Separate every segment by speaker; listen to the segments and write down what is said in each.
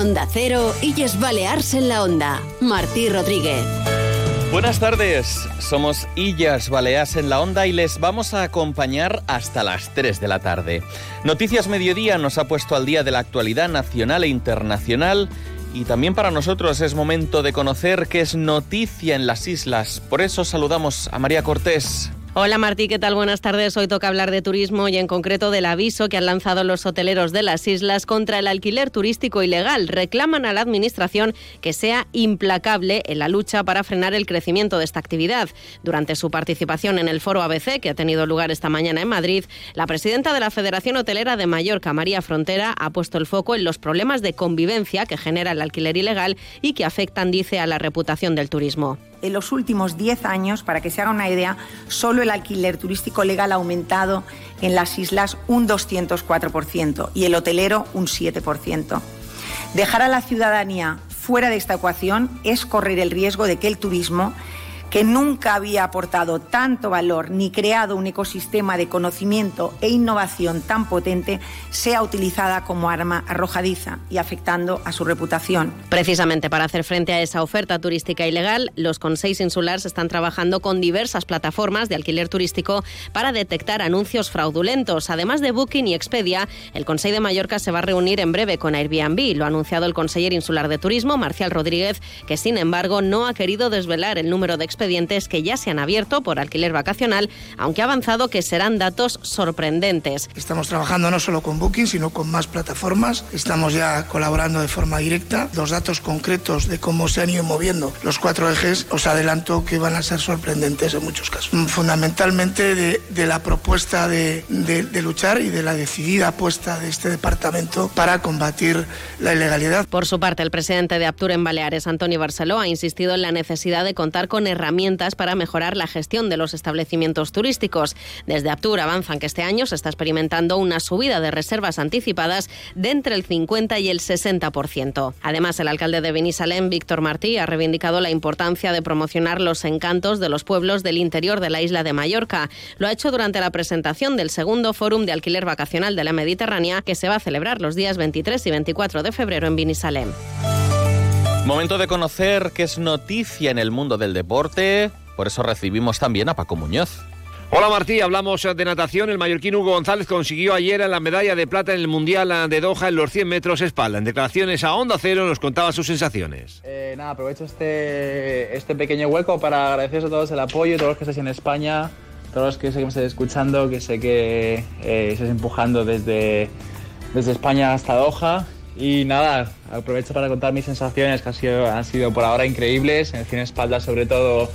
Speaker 1: Onda Cero, Illes Balears en la Onda. Martí Rodríguez.
Speaker 2: Buenas tardes, somos Illas Baleas en la Onda y les vamos a acompañar hasta las 3 de la tarde. Noticias Mediodía nos ha puesto al día de la actualidad nacional e internacional y también para nosotros es momento de conocer qué es noticia en las islas. Por eso saludamos a María Cortés.
Speaker 3: Hola Martí, ¿qué tal? Buenas tardes. Hoy toca hablar de turismo y en concreto del aviso que han lanzado los hoteleros de las islas contra el alquiler turístico ilegal. Reclaman a la Administración que sea implacable en la lucha para frenar el crecimiento de esta actividad. Durante su participación en el foro ABC, que ha tenido lugar esta mañana en Madrid, la presidenta de la Federación Hotelera de Mallorca, María Frontera, ha puesto el foco en los problemas de convivencia que genera el alquiler ilegal y que afectan, dice, a la reputación del turismo
Speaker 4: en los últimos 10 años, para que se haga una idea, solo el alquiler turístico legal ha aumentado en las islas un 204% y el hotelero un 7%. Dejar a la ciudadanía fuera de esta ecuación es correr el riesgo de que el turismo que nunca había aportado tanto valor ni creado un ecosistema de conocimiento e innovación tan potente, sea utilizada como arma arrojadiza y afectando a su reputación.
Speaker 3: Precisamente para hacer frente a esa oferta turística ilegal, los consejos insulares están trabajando con diversas plataformas de alquiler turístico para detectar anuncios fraudulentos. Además de Booking y Expedia, el Consejo de Mallorca se va a reunir en breve con Airbnb. Lo ha anunciado el conseller insular de Turismo, Marcial Rodríguez, que sin embargo no ha querido desvelar el número de expedientes que ya se han abierto por alquiler vacacional, aunque ha avanzado que serán datos sorprendentes.
Speaker 5: Estamos trabajando no solo con Booking, sino con más plataformas. Estamos ya colaborando de forma directa. Los datos concretos de cómo se han ido moviendo los cuatro ejes, os adelanto que van a ser sorprendentes en muchos casos. Fundamentalmente de, de la propuesta de, de, de luchar y de la decidida apuesta de este departamento para combatir la ilegalidad.
Speaker 3: Por su parte, el presidente de Aptur en Baleares, Antonio Barceló, ha insistido en la necesidad de contar con herramientas herramientas para mejorar la gestión de los establecimientos turísticos. Desde Aptur avanzan que este año se está experimentando una subida de reservas anticipadas de entre el 50 y el 60%. Además, el alcalde de Benisalem, Víctor Martí, ha reivindicado la importancia de promocionar los encantos de los pueblos del interior de la isla de Mallorca. Lo ha hecho durante la presentación del segundo Fórum de Alquiler Vacacional de la Mediterránea, que se va a celebrar los días 23 y 24 de febrero en Benisalem.
Speaker 2: Momento de conocer qué es noticia en el mundo del deporte. Por eso recibimos también a Paco Muñoz.
Speaker 6: Hola Martí, hablamos de natación. El mallorquín Hugo González consiguió ayer la medalla de plata en el Mundial de Doha en los 100 metros espalda. En declaraciones a Onda Cero nos contaba sus sensaciones.
Speaker 7: Eh, nada, aprovecho este, este pequeño hueco para agradeceros a todos el apoyo, todos los que estáis en España, todos los que sé que me estáis escuchando, que sé que eh, estáis empujando desde, desde España hasta Doha. Y nada, aprovecho para contar mis sensaciones que han sido, han sido por ahora increíbles. En el cine espalda sobre todo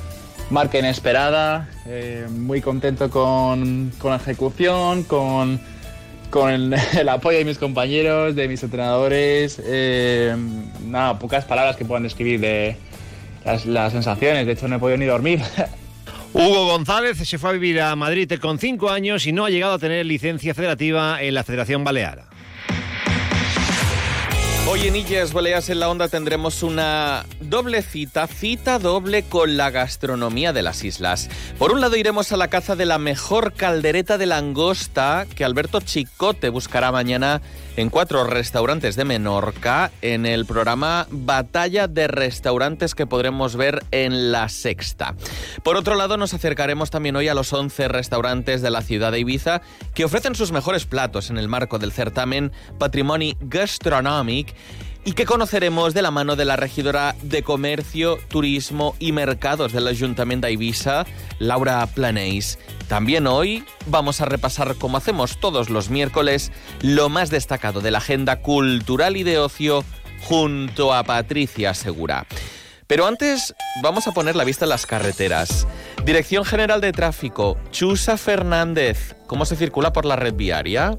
Speaker 7: marca inesperada, eh, muy contento con, con, la ejecución, con, con el, apoyo de mis compañeros, de mis entrenadores. Eh, nada, pocas palabras que puedan describir de las, sensaciones. De hecho, no he podido ni dormir.
Speaker 6: Hugo González se fue a vivir a Madrid con cinco años y no ha llegado a tener licencia federativa en la Federación Balear.
Speaker 2: Hoy en Illes Baleas en la Onda tendremos una doble cita, cita doble con la gastronomía de las islas. Por un lado iremos a la caza de la mejor caldereta de langosta que Alberto Chicote buscará mañana en cuatro restaurantes de Menorca en el programa Batalla de Restaurantes que podremos ver en La Sexta. Por otro lado nos acercaremos también hoy a los 11 restaurantes de la ciudad de Ibiza que ofrecen sus mejores platos en el marco del certamen Patrimoni Gastronòmic y que conoceremos de la mano de la regidora de Comercio, Turismo y Mercados del Ayuntamiento de Ibiza, Laura Planéis. También hoy vamos a repasar, como hacemos todos los miércoles, lo más destacado de la agenda cultural y de ocio junto a Patricia Segura. Pero antes vamos a poner la vista en las carreteras. Dirección General de Tráfico, Chusa Fernández. ¿Cómo se circula por la red viaria?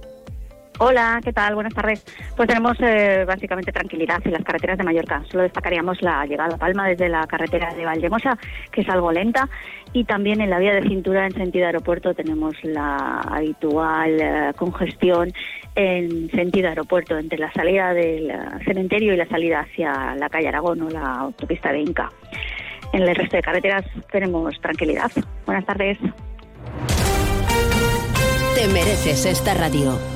Speaker 8: Hola, ¿qué tal? Buenas tardes. Pues tenemos eh, básicamente tranquilidad en las carreteras de Mallorca. Solo destacaríamos la llegada a Palma desde la carretera de Valdemosa, que es algo lenta, y también en la vía de cintura en sentido aeropuerto tenemos la habitual eh, congestión en sentido aeropuerto entre la salida del cementerio y la salida hacia la calle Aragón o la autopista de Inca. En el resto de carreteras tenemos tranquilidad. Buenas tardes.
Speaker 1: Te mereces esta radio.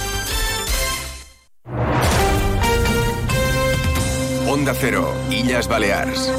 Speaker 9: Onda Cero, Illas Balears.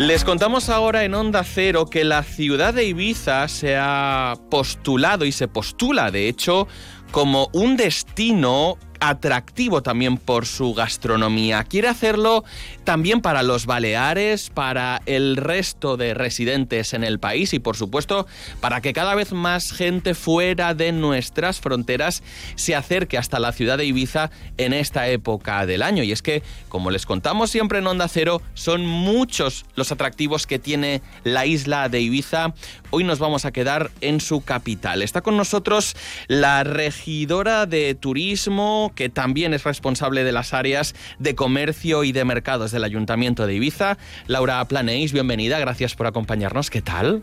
Speaker 2: Les contamos ahora en Onda Cero que la ciudad de Ibiza se ha postulado y se postula, de hecho, como un destino atractivo también por su gastronomía. Quiere hacerlo también para los Baleares, para el resto de residentes en el país y por supuesto para que cada vez más gente fuera de nuestras fronteras se acerque hasta la ciudad de Ibiza en esta época del año. Y es que, como les contamos siempre en Onda Cero, son muchos los atractivos que tiene la isla de Ibiza. Hoy nos vamos a quedar en su capital. Está con nosotros la regidora de turismo, que también es responsable de las áreas de comercio y de mercados del Ayuntamiento de Ibiza. Laura Planéis, bienvenida, gracias por acompañarnos. ¿Qué tal?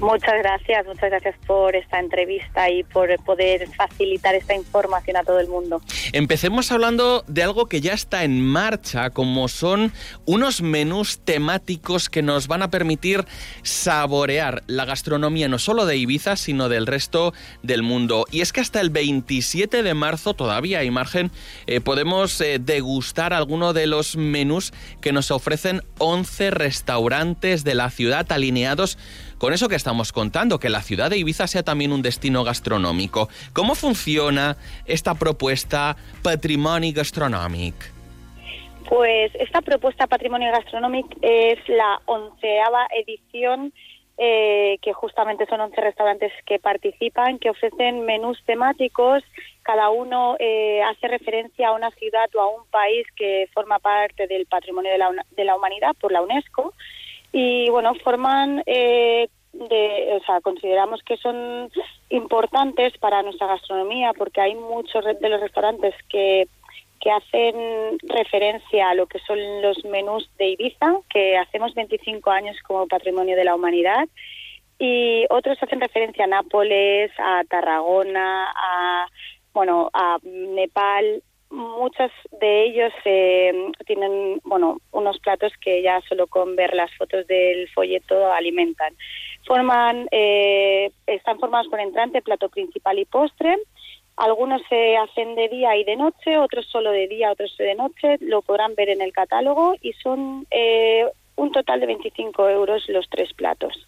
Speaker 10: Muchas gracias, muchas gracias por esta entrevista y por poder facilitar esta información a todo el mundo.
Speaker 2: Empecemos hablando de algo que ya está en marcha, como son unos menús temáticos que nos van a permitir saborear la gastronomía no solo de Ibiza, sino del resto del mundo. Y es que hasta el 27 de marzo, todavía hay margen, eh, podemos eh, degustar alguno de los menús que nos ofrecen 11 restaurantes de la ciudad alineados con eso que estamos contando, que la ciudad de Ibiza sea también un destino gastronómico. ¿Cómo funciona esta propuesta Patrimonio Gastronómico?
Speaker 10: Pues esta propuesta Patrimonio Gastronómico es la onceava edición eh, que justamente son 11 restaurantes que participan, que ofrecen menús temáticos. Cada uno eh, hace referencia a una ciudad o a un país que forma parte del patrimonio de la, de la humanidad por la UNESCO y bueno, forman, eh, de, o sea, consideramos que son importantes para nuestra gastronomía porque hay muchos de los restaurantes que, que hacen referencia a lo que son los menús de Ibiza, que hacemos 25 años como patrimonio de la humanidad, y otros hacen referencia a Nápoles, a Tarragona, a bueno, a Nepal, muchos de ellos eh, tienen bueno unos platos que ya solo con ver las fotos del folleto alimentan. Forman eh, están formados por entrante plato principal y postre. Algunos se hacen de día y de noche otros solo de día otros de noche. Lo podrán ver en el catálogo y son eh, un total de 25 euros los tres platos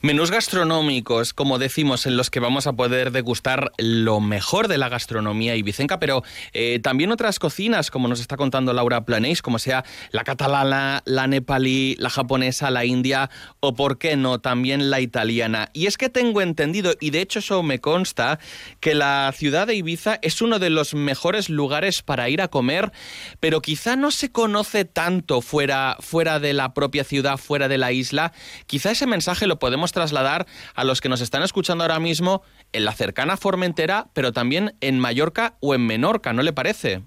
Speaker 2: Menús gastronómicos, como decimos, en los que vamos a poder degustar lo mejor de la gastronomía ibicenca, pero eh, también otras cocinas, como nos está contando Laura Planéis, como sea la catalana, la nepalí, la japonesa, la india o, por qué no, también la italiana. Y es que tengo entendido, y de hecho eso me consta, que la ciudad de Ibiza es uno de los mejores lugares para ir a comer, pero quizá no se conoce tanto fuera, fuera de la propia ciudad, fuera de la isla. Quizá ese mensaje lo podemos trasladar a los que nos están escuchando ahora mismo en la cercana Formentera, pero también en Mallorca o en Menorca, ¿no le parece?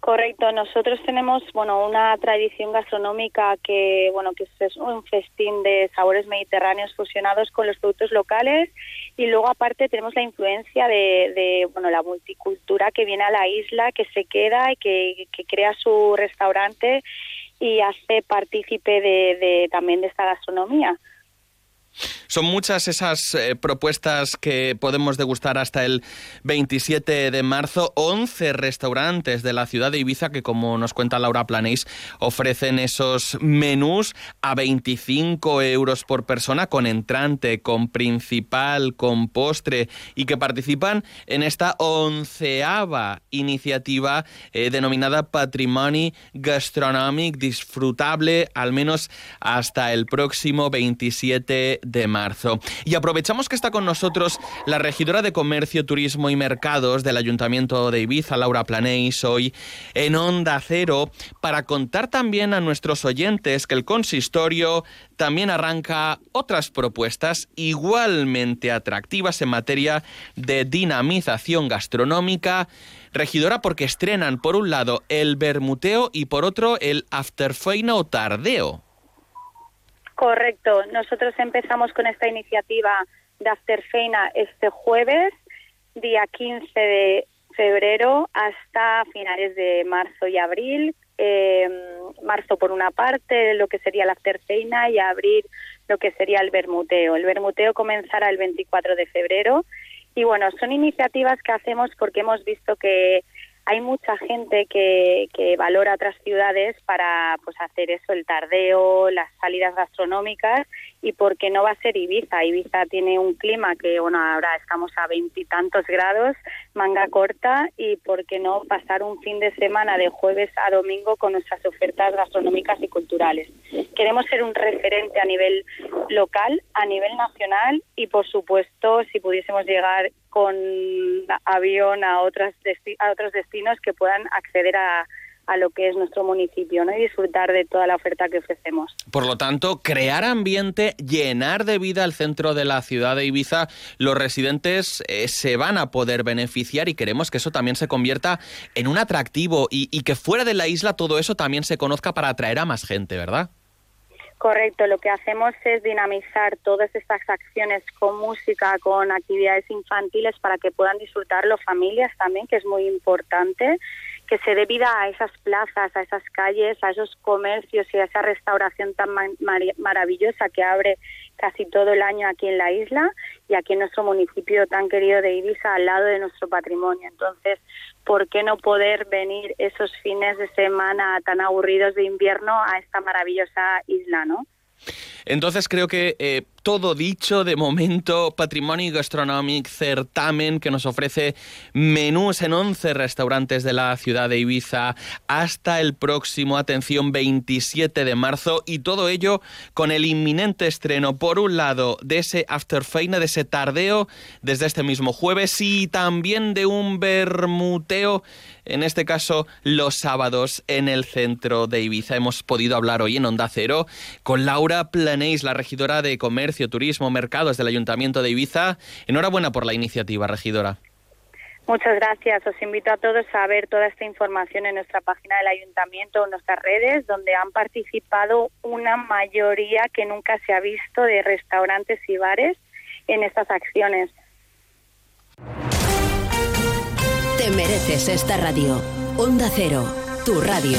Speaker 10: Correcto, nosotros tenemos bueno una tradición gastronómica que bueno que es un festín de sabores mediterráneos fusionados con los productos locales y luego aparte tenemos la influencia de, bueno la multicultura que viene a la isla que se queda y que, crea su restaurante y hace partícipe de, también de esta gastronomía.
Speaker 2: Son muchas esas eh, propuestas que podemos degustar hasta el 27 de marzo. 11 restaurantes de la ciudad de Ibiza que, como nos cuenta Laura Planéis, ofrecen esos menús a 25 euros por persona con entrante, con principal, con postre y que participan en esta onceava iniciativa eh, denominada Patrimoni Gastronòmic Disfrutable, al menos hasta el próximo 27 de marzo. Y aprovechamos que está con nosotros la regidora de Comercio, Turismo y Mercados del Ayuntamiento de Ibiza, Laura Planéis, hoy en Onda Cero, para contar también a nuestros oyentes que el consistorio también arranca otras propuestas igualmente atractivas en materia de dinamización gastronómica. Regidora, porque estrenan por un lado el bermuteo y por otro el afterfeina o tardeo.
Speaker 10: Correcto. Nosotros empezamos con esta iniciativa de Afterfeina este jueves, día 15 de febrero, hasta finales de marzo y abril. Eh, marzo por una parte, lo que sería la Afterfeina, y abril lo que sería el Bermuteo. El Bermuteo comenzará el 24 de febrero. Y bueno, son iniciativas que hacemos porque hemos visto que hay mucha gente que, que valora otras ciudades para pues hacer eso, el tardeo, las salidas gastronómicas y porque no va a ser Ibiza. Ibiza tiene un clima que, bueno, ahora estamos a veintitantos grados, manga corta y por qué no pasar un fin de semana de jueves a domingo con nuestras ofertas gastronómicas y culturales. Queremos ser un referente a nivel local, a nivel nacional y, por supuesto, si pudiésemos llegar con avión a, otras a otros destinos que puedan acceder a, a lo que es nuestro municipio ¿no? y disfrutar de toda la oferta que ofrecemos.
Speaker 2: Por lo tanto, crear ambiente, llenar de vida el centro de la ciudad de Ibiza, los residentes eh, se van a poder beneficiar y queremos que eso también se convierta en un atractivo y, y que fuera de la isla todo eso también se conozca para atraer a más gente, ¿verdad?
Speaker 10: Correcto, lo que hacemos es dinamizar todas estas acciones con música, con actividades infantiles para que puedan disfrutarlo familias también, que es muy importante, que se dé vida a esas plazas, a esas calles, a esos comercios y a esa restauración tan maravillosa que abre casi todo el año aquí en la isla y aquí en nuestro municipio tan querido de Ibiza, al lado de nuestro patrimonio. Entonces, ¿por qué no poder venir esos fines de semana tan aburridos de invierno a esta maravillosa isla, no?
Speaker 2: Entonces creo que eh, todo dicho de momento, Patrimonio Gastronomic Certamen que nos ofrece menús en 11 restaurantes de la ciudad de Ibiza hasta el próximo, atención, 27 de marzo y todo ello con el inminente estreno, por un lado, de ese Afterfeina, de ese tardeo desde este mismo jueves y también de un bermuteo en este caso los sábados en el centro de Ibiza. Hemos podido hablar hoy en Onda Cero con Laura Planéis, la regidora de Comercio, Turismo, Mercados del Ayuntamiento de Ibiza. Enhorabuena por la iniciativa, regidora.
Speaker 10: Muchas gracias. Os invito a todos a ver toda esta información en nuestra página del ayuntamiento o en nuestras redes, donde han participado una mayoría que nunca se ha visto de restaurantes y bares en estas acciones.
Speaker 1: Te mereces esta radio. Onda Cero, tu radio.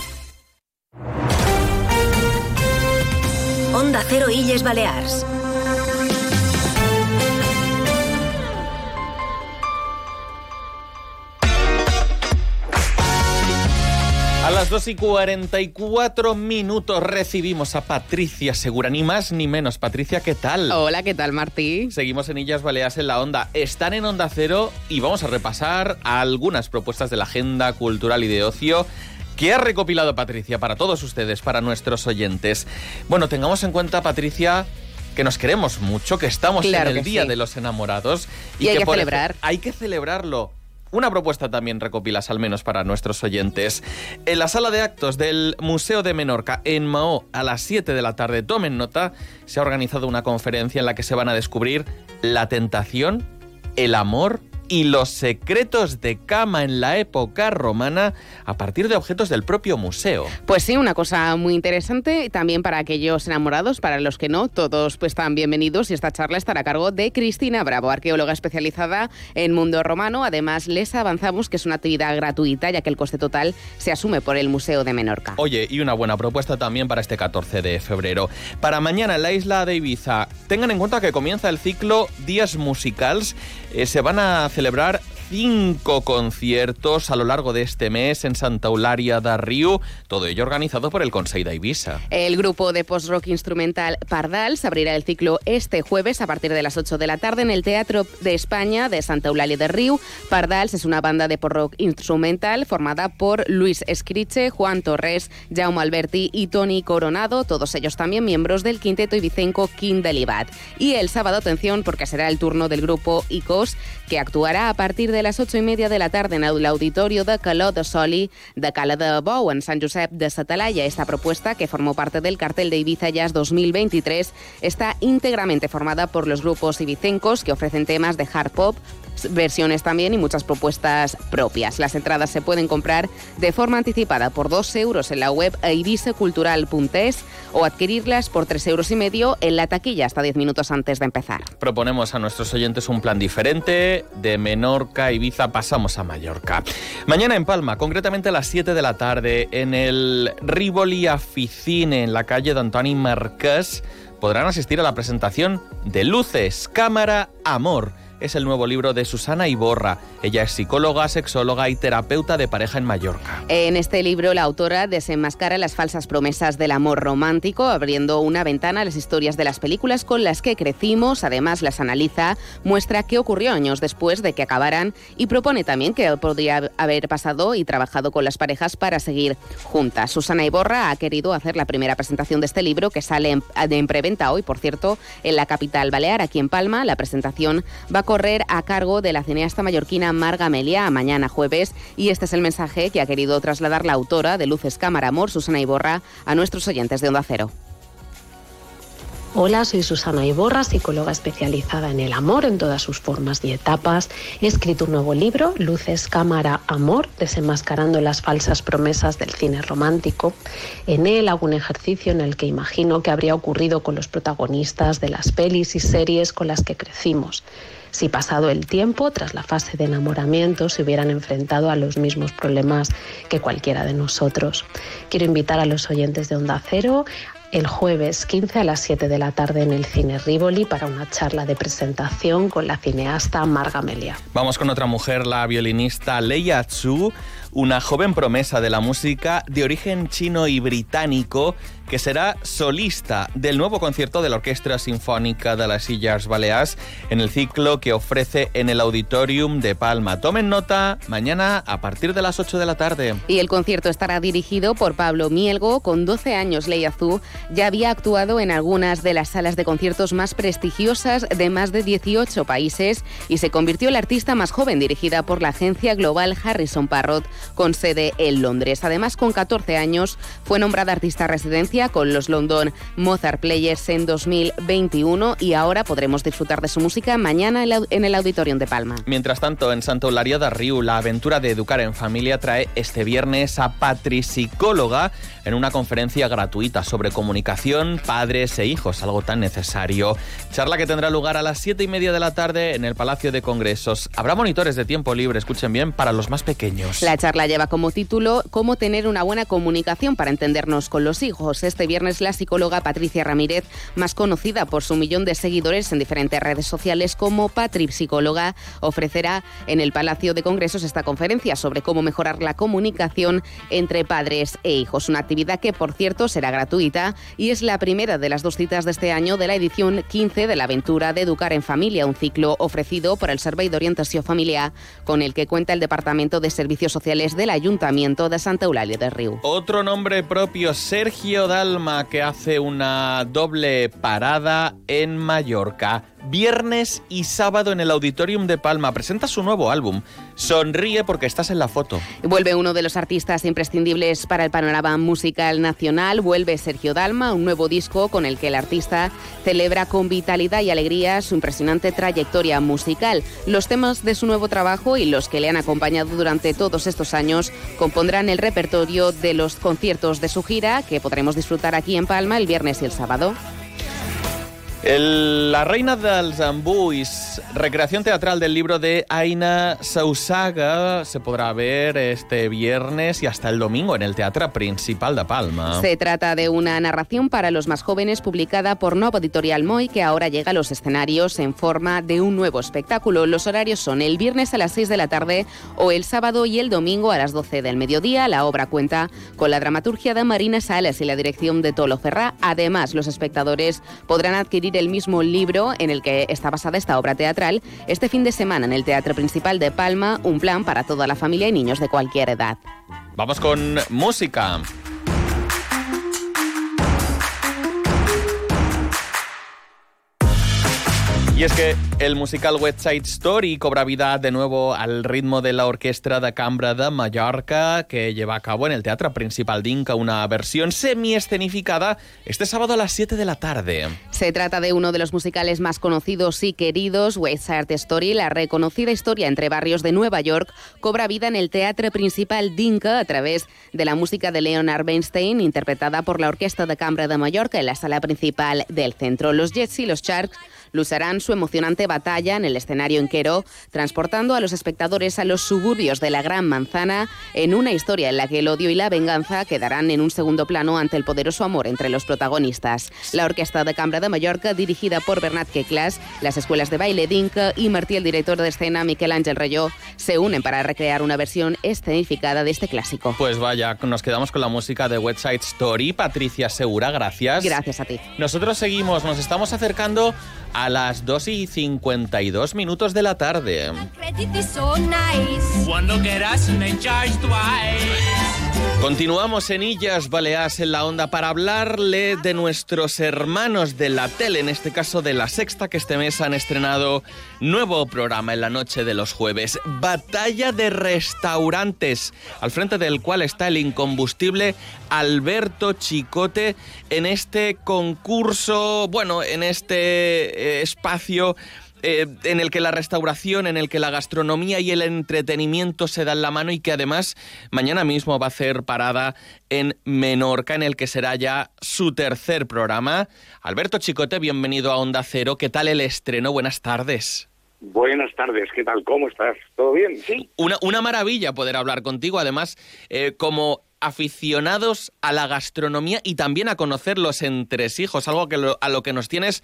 Speaker 1: Onda Cero Illes Balears.
Speaker 2: A las 2 y 44 minutos recibimos a Patricia Segura, ni más ni menos. Patricia, ¿qué tal?
Speaker 11: Hola, ¿qué tal, Martí?
Speaker 2: Seguimos en Illas Baleares en la Onda. Están en Onda Cero y vamos a repasar algunas propuestas de la agenda cultural y de ocio que ha recopilado Patricia para todos ustedes, para nuestros oyentes. Bueno, tengamos en cuenta, Patricia, que nos queremos mucho, que estamos
Speaker 11: Claro
Speaker 2: en el Día
Speaker 11: sí.
Speaker 2: de los Enamorados.
Speaker 11: Y hay que
Speaker 2: por
Speaker 11: celebrar.
Speaker 2: Hay que celebrarlo. una propuesta también recopilas, al menos para nuestros oyentes. En la sala de actos del Museo de Menorca, en Mahó, a las 7 de la tarde, tomen nota, se ha organizado una conferencia en la que se van a descubrir la tentación, el amor y los secretos de cama en la época romana a partir de objetos del propio museo.
Speaker 11: Pues sí, una cosa muy interesante también para aquellos enamorados, para los que no, todos pues están bienvenidos y esta charla estará a cargo de Cristina Bravo, arqueóloga especializada en mundo romano. Además, les avanzamos que es una actividad gratuita ya que el coste total se asume por el Museo de Menorca.
Speaker 2: Oye, y una buena propuesta también para este 14 de febrero. Para mañana en la isla de Ibiza, tengan en cuenta que comienza el ciclo Días Musicals. Eh, se van a celebrar cinco conciertos a lo largo de este mes en Santa Eularia da Río, todo ello organizado por el Consejo de Ibiza.
Speaker 11: El grupo de post-rock instrumental Pardals abrirá el ciclo este jueves a partir de las 8 de la tarde en el Teatro de España de Santa Eulalia de Río. Pardals es una banda de post-rock instrumental formada por Luis Escriche, Juan Torres, Jaume Alberti y Tony Coronado, todos ellos también miembros del quinteto ibicenco King Delibat. Y el sábado, atención, porque será el turno del grupo ICOS, que actuará a partir de las ocho y media de la tarde en el auditorio de Caló de Soli de Cala de Bou, en San Josep de Satalaya. Esta propuesta, que formó parte del cartel de Ibiza Jazz 2023, está íntegramente formada por los grupos ibicencos que ofrecen temas de hard pop, versiones también y muchas propuestas propias. Las entradas se pueden comprar de forma anticipada por 2 euros en la web ibisecultural.es o adquirirlas por 3 euros y medio en la taquilla hasta 10 minutos antes de empezar.
Speaker 2: Proponemos a nuestros oyentes un plan diferente. De Menorca, Ibiza, pasamos a Mallorca. Mañana en Palma, concretamente a las 7 de la tarde, en el Rivoli Aficine, en la calle de Antoni Marqués, podrán asistir a la presentación de Luces, Cámara, Amor es el nuevo libro de Susana Iborra. Ella es psicóloga, sexóloga y terapeuta de pareja en Mallorca.
Speaker 11: En este libro, la autora desenmascara las falsas promesas del amor romántico, abriendo una ventana a las historias de las películas con las que crecimos. Además, las analiza, muestra qué ocurrió años después de que acabaran y propone también que podría haber pasado y trabajado con las parejas para seguir juntas. Susana Iborra ha querido hacer la primera presentación de este libro que sale en, en preventa hoy, por cierto, en la capital balear, aquí en Palma. La presentación va a a cargo de la cineasta mallorquina Marga Melia mañana jueves y este es el mensaje que ha querido trasladar la autora de Luces Cámara Amor, Susana Iborra, a nuestros oyentes de Onda Cero.
Speaker 12: Hola, soy Susana Iborra, psicóloga especializada en el amor en todas sus formas y etapas. He escrito un nuevo libro, Luces, Cámara, Amor, desenmascarando las falsas promesas del cine romántico. En él hago un ejercicio en el que imagino que habría ocurrido con los protagonistas de las pelis y series con las que crecimos si pasado el tiempo, tras la fase de enamoramiento, se hubieran enfrentado a los mismos problemas que cualquiera de nosotros. Quiero invitar a los oyentes de Onda Cero el jueves 15 a las 7 de la tarde en el Cine Rivoli para una charla de presentación con la cineasta Marga Melia.
Speaker 2: Vamos con otra mujer, la violinista Leia Tzu, una joven promesa de la música de origen chino y británico que será solista del nuevo concierto de la Orquesta Sinfónica de las Illes Baleares en el ciclo que ofrece en el Auditorium de Palma. Tomen nota, mañana a partir de las 8 de la tarde.
Speaker 11: Y el concierto estará dirigido por Pablo Mielgo. Con 12 años, Ley Azú ya había actuado en algunas de las salas de conciertos más prestigiosas de más de 18 países y se convirtió en la artista más joven dirigida por la agencia global Harrison Parrot con sede en Londres. Además, con 14 años fue nombrada artista residencia con los London Mozart Players en 2021 y ahora podremos disfrutar de su música mañana en el Auditorium de Palma.
Speaker 2: Mientras tanto, en Santo Eularia de Riu, la aventura de educar en familia trae este viernes a Patri Psicóloga en una conferencia gratuita sobre comunicación, padres e hijos, algo tan necesario. Charla que tendrá lugar a las 7 y media de la tarde en el Palacio de Congresos. Habrá monitores de tiempo libre, escuchen bien, para los más pequeños.
Speaker 11: La charla lleva como título Cómo tener una buena comunicación para entendernos con los hijos. Este viernes la psicóloga Patricia Ramírez, más conocida por su millón de seguidores en diferentes redes sociales como Patri Psicóloga, ofrecerá en el Palacio de Congresos esta conferencia sobre cómo mejorar la comunicación entre padres e hijos. Una actividad que, por cierto, será gratuita y es la primera de las dos citas de este año de la edición 15 de la aventura de Educar en Familia, un ciclo ofrecido por el Servei de Orientación Familiar, con el que cuenta el Departamento de Servicios Sociales del Ayuntamiento de Santa Eulalia de Río.
Speaker 2: Otro nombre propio, Sergio Dalma, que hace una doble parada en Mallorca. Viernes y sábado en el Auditorium de Palma. Presenta su nuevo álbum. Sonríe porque estás en la foto.
Speaker 11: Vuelve uno de los artistas imprescindibles para el panorama musical nacional. Vuelve Sergio Dalma, un nuevo disco con el que el artista celebra con vitalidad y alegría su impresionante trayectoria musical. Los temas de su nuevo trabajo y los que le han acompañado durante todos estos años compondrán el repertorio de los conciertos de su gira que podremos disfrutar aquí en Palma el viernes y el sábado.
Speaker 2: La Reina del Zambuis, recreación teatral del libro de Aina Sausaga, se podrá ver este viernes y hasta el domingo en el Teatro Principal de Palma.
Speaker 11: Se trata de una narración para los más jóvenes publicada por Nuevo Editorial Moy que ahora llega a los escenarios en forma de un nuevo espectáculo. Los horarios son el viernes a las 6 de la tarde o el sábado y el domingo a las 12 del mediodía. La obra cuenta con la dramaturgia de Marina Sales y la dirección de Tolo Ferrá. Además, los espectadores podrán adquirir el mismo libro en el que está basada esta obra teatral este fin de semana en el Teatro Principal de Palma, un plan para toda la familia y niños de cualquier edad.
Speaker 2: Vamos con música. Y es que el musical West Side Story cobra vida de nuevo al ritmo de la Orquestra de Cambra de Mallorca, que lleva a cabo en el Teatro Principal d'Inca una versión semi-escenificada este sábado a las 7 de la tarde.
Speaker 11: Se trata de uno de los musicales más conocidos y queridos, West Side Story. La reconocida historia entre barrios de Nueva York cobra vida en el Teatro Principal d'Inca a través de la música de Leonard Bernstein, interpretada por la Orquesta de Cambra de Mallorca en la sala principal del centro. Los Jets y los Sharks lucharán su emocionante batalla en el escenario en Quero, transportando a los espectadores a los suburbios de la Gran Manzana en una historia en la que el odio y la venganza quedarán en un segundo plano ante el poderoso amor entre los protagonistas. La Orquesta de Cambra de Mallorca, dirigida por Bernat Queclas, las escuelas de baile d'Inca y Martí, el director de escena Miquel Ángel Reyó, se unen para recrear una versión escenificada de este clásico.
Speaker 2: Pues vaya, nos quedamos con la música de Website Story. Patricia Segura, gracias.
Speaker 11: Gracias a ti.
Speaker 2: Nosotros seguimos, nos estamos acercando a las 2 y 52 minutos de la tarde. Continuamos en Illas Baleas en la onda para hablarle de nuestros hermanos de la tele, en este caso de la sexta que este mes han estrenado nuevo programa en la noche de los jueves, Batalla de Restaurantes, al frente del cual está el incombustible Alberto Chicote en este concurso, bueno, en este eh, espacio eh, en el que la restauración, en el que la gastronomía y el entretenimiento se dan la mano y que además mañana mismo va a hacer parada en Menorca, en el que será ya su tercer programa. Alberto Chicote, bienvenido a Onda Cero. ¿Qué tal el estreno? Buenas tardes.
Speaker 13: Buenas tardes, ¿qué tal? ¿Cómo estás? ¿Todo bien? Sí.
Speaker 2: Una, una maravilla poder hablar contigo, además, eh, como aficionados a la gastronomía y también a conocer los entresijos, algo que a lo que nos tienes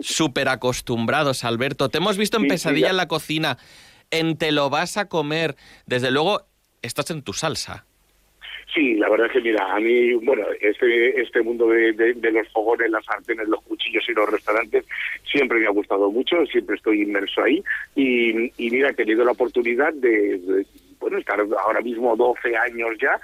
Speaker 2: súper acostumbrados, Alberto. Te hemos visto en Pesadilla en la cocina, en Te lo vas a comer. Desde luego, estás en tu salsa.
Speaker 13: Sí, la verdad es que mira, a mí, bueno, este, este mundo de, los fogones, las sartenes, los cuchillos y los restaurantes siempre me ha gustado mucho, siempre estoy inmerso ahí y, mira, he tenido la oportunidad de, bueno, estar ahora mismo 12 años ya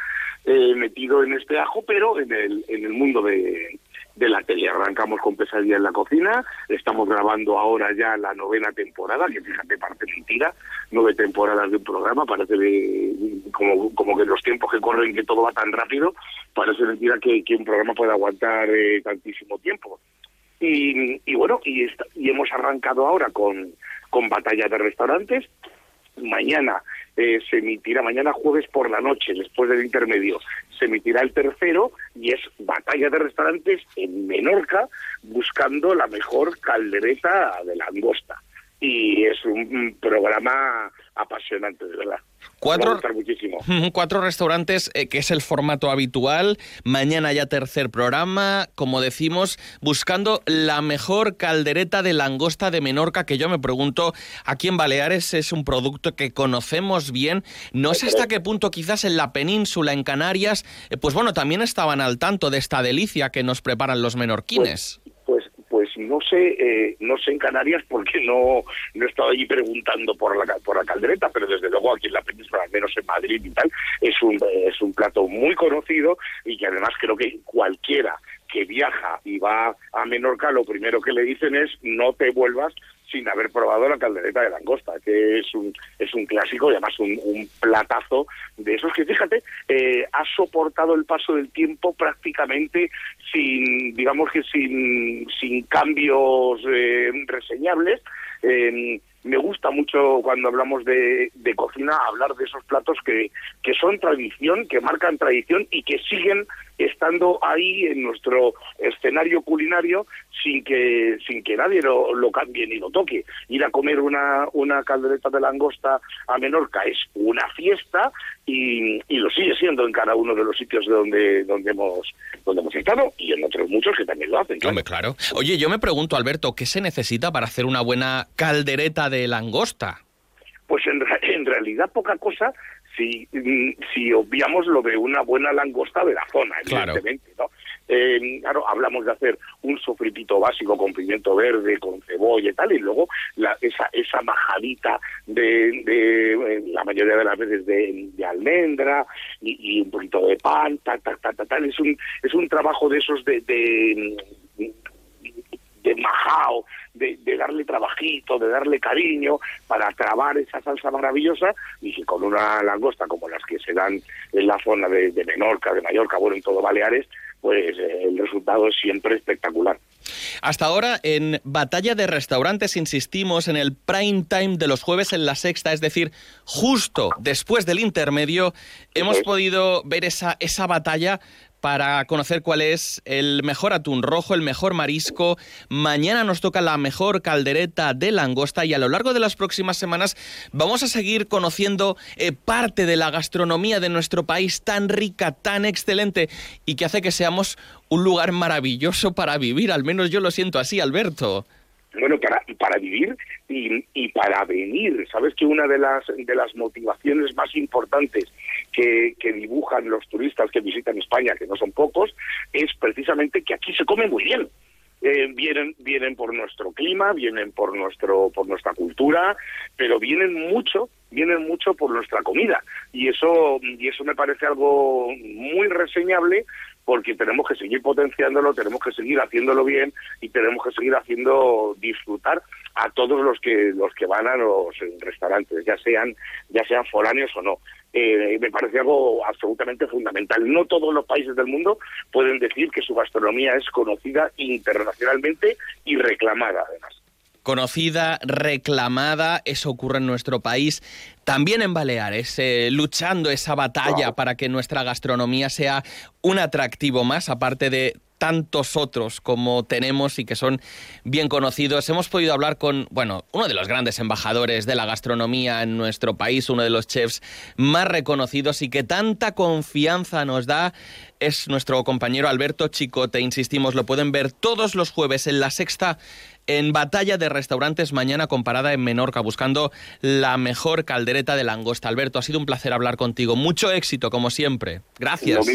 Speaker 13: eh, metido en este ajo, pero en el, en el mundo de, de la tele. Arrancamos con Pesadilla en la cocina, estamos grabando ahora ya la novena temporada, que fíjate, parte mentira, nueve temporadas de un programa, parece como, como que los tiempos que corren, que todo va tan rápido, parece mentira que, que un programa puede aguantar eh, tantísimo tiempo. Y, y bueno, y, y hemos arrancado ahora con, con Batalla de Restaurantes, mañana eh, se emitirá mañana jueves por la noche, después del intermedio, se emitirá el tercero y es batalla de restaurantes en Menorca buscando la mejor caldereta de la angosta. Y es un programa apasionante, de verdad.
Speaker 2: Cuatro,
Speaker 13: muchísimo.
Speaker 2: cuatro restaurantes, eh, que es el formato habitual. Mañana ya tercer programa, como decimos, buscando la mejor caldereta de langosta de Menorca, que yo me pregunto, aquí en Baleares es un producto que conocemos bien. No sé hasta qué punto quizás en la península, en Canarias, eh, pues bueno, también estaban al tanto de esta delicia que nos preparan los menorquines.
Speaker 13: Pues, pues no sé, eh, no sé en Canarias porque no, no he estado allí preguntando por la, por la caldereta, pero desde luego aquí en la península, al menos en Madrid y tal, es un, es un plato muy conocido y que además creo que cualquiera que viaja y va a Menorca, lo primero que le dicen es no te vuelvas sin haber probado la caldereta de langosta, que es un, es un clásico y además un, platazo de esos que, fíjate, eh, ha soportado el paso del tiempo prácticamente sin, digamos que sin, sin cambios eh, reseñables. Eh, me gusta mucho cuando hablamos de, de, cocina hablar de esos platos que, que son tradición, que marcan tradición y que siguen estando ahí en nuestro escenario culinario sin que sin que nadie lo, lo cambie ni lo toque. Ir a comer una, una caldereta de langosta a Menorca es una fiesta y, y, lo sigue siendo en cada uno de los sitios de donde donde hemos donde hemos estado y en otros muchos que también lo hacen.
Speaker 2: Claro. Hombre, claro. Oye, yo me pregunto, Alberto, ¿qué se necesita para hacer una buena caldereta de langosta?
Speaker 13: Pues en, en realidad poca cosa si, si obviamos lo de una buena langosta de la zona, evidentemente, claro. ¿no? Eh, claro, hablamos de hacer un sofritito básico con pimiento verde, con cebolla y tal, y luego la, esa, esa majadita de, de, la mayoría de las veces de, almendra y, un poquito de pan, tal, tal, tal, tal, tal. Es un, es un trabajo de esos de, de, de de, de, darle trabajito, de darle cariño para trabar esa salsa maravillosa y que con una langosta como las que se dan en la zona de Menorca, de Mallorca, bueno, en todo Baleares, pues eh, el resultado es siempre espectacular.
Speaker 2: Hasta ahora, en Batalla de Restaurantes, insistimos en el prime time de los jueves en la sexta, es decir, justo después del intermedio, hemos podido ver esa, esa batalla para conocer cuál es el mejor atún rojo, el mejor marisco. Mañana nos toca la mejor caldereta de langosta y a lo largo de las próximas semanas vamos a seguir conociendo eh, parte de la gastronomía de nuestro país tan rica, tan excelente y que hace que seamos un lugar maravilloso para vivir. Al menos yo lo siento así, Alberto
Speaker 13: bueno, para, para vivir y, y, para venir. Sabes que una de las, de las motivaciones más importantes que, dibujan los turistas que visitan España, que no son pocos, es precisamente que aquí se come muy bien. Eh, vienen vienen por nuestro clima, vienen por nuestro por nuestra cultura, pero vienen mucho vienen mucho por nuestra comida y eso y eso me parece algo muy reseñable porque tenemos que seguir potenciándolo, tenemos que seguir haciéndolo bien y tenemos que seguir haciendo disfrutar a todos los que los que van a los restaurantes, ya sean ya sean foráneos o no. Eh, me parece algo absolutamente fundamental. No todos los países del mundo pueden decir que su gastronomía es conocida internacionalmente y reclamada, además
Speaker 2: conocida, reclamada, eso ocurre en nuestro país, también en Baleares, eh, luchando esa batalla wow. para que nuestra gastronomía sea un atractivo más, aparte de tantos otros como tenemos y que son bien conocidos. Hemos podido hablar con, bueno, uno de los grandes embajadores de la gastronomía en nuestro país, uno de los chefs más reconocidos y que tanta confianza nos da, es nuestro compañero Alberto Chicote. Insistimos, lo pueden ver todos los jueves en la sexta en Batalla de Restaurantes mañana comparada en Menorca, buscando la mejor caldereta de langosta. Alberto, ha sido un placer hablar contigo. Mucho éxito, como siempre. Gracias.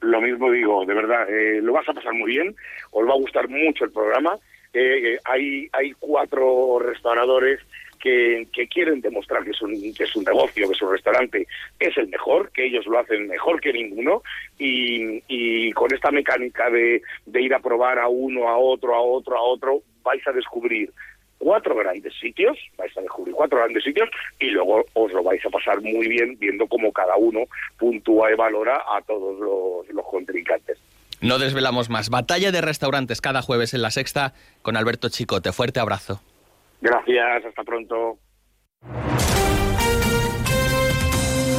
Speaker 13: Lo mismo digo, de verdad. Eh, lo vas a pasar muy bien, os va a gustar mucho el programa. Eh, hay, hay cuatro restauradores que, que, quieren demostrar que es, un, que es un negocio, que su restaurante es el mejor, que ellos lo hacen mejor que ninguno y, y con esta mecánica de, de ir a probar a uno, a otro, a otro, a otro, vais a descubrir cuatro grandes sitios, vais a descubrir cuatro grandes sitios y luego os lo vais a pasar muy bien viendo cómo cada uno puntúa y valora a todos los, los contrincantes.
Speaker 2: No desvelamos más. Batalla de restaurantes cada jueves en la sexta con Alberto Chicote. Fuerte abrazo.
Speaker 13: Gracias, hasta pronto.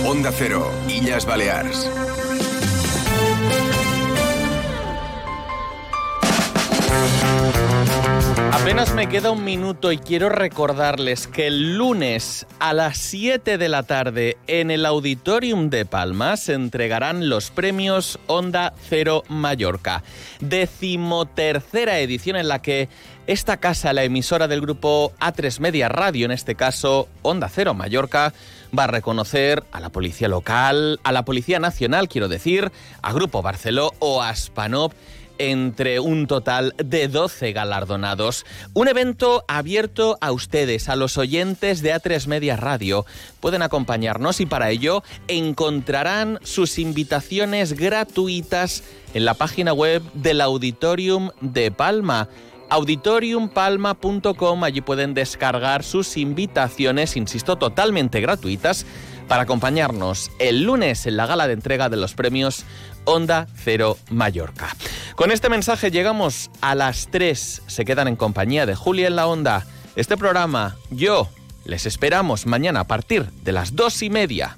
Speaker 9: Onda Cero, Illas Baleares.
Speaker 2: Apenas me queda un minuto y quiero recordarles que el lunes a las 7 de la tarde en el Auditorium de Palma se entregarán los premios Onda Cero Mallorca. Decimotercera edición en la que esta casa, la emisora del grupo A3 Media Radio, en este caso Onda Cero Mallorca, va a reconocer a la policía local, a la policía nacional, quiero decir, a Grupo Barceló o a Spanop entre un total de 12 galardonados. Un evento abierto a ustedes, a los oyentes de A3 Media Radio. Pueden acompañarnos y para ello encontrarán sus invitaciones gratuitas en la página web del Auditorium de Palma auditoriumpalma.com. Allí pueden descargar sus invitaciones, insisto, totalmente gratuitas para acompañarnos el lunes en la gala de entrega de los premios Onda Cero Mallorca. Con este mensaje llegamos a las 3. Se quedan en compañía de Julia en la Onda. Este programa, yo, les esperamos mañana a partir de las dos y media.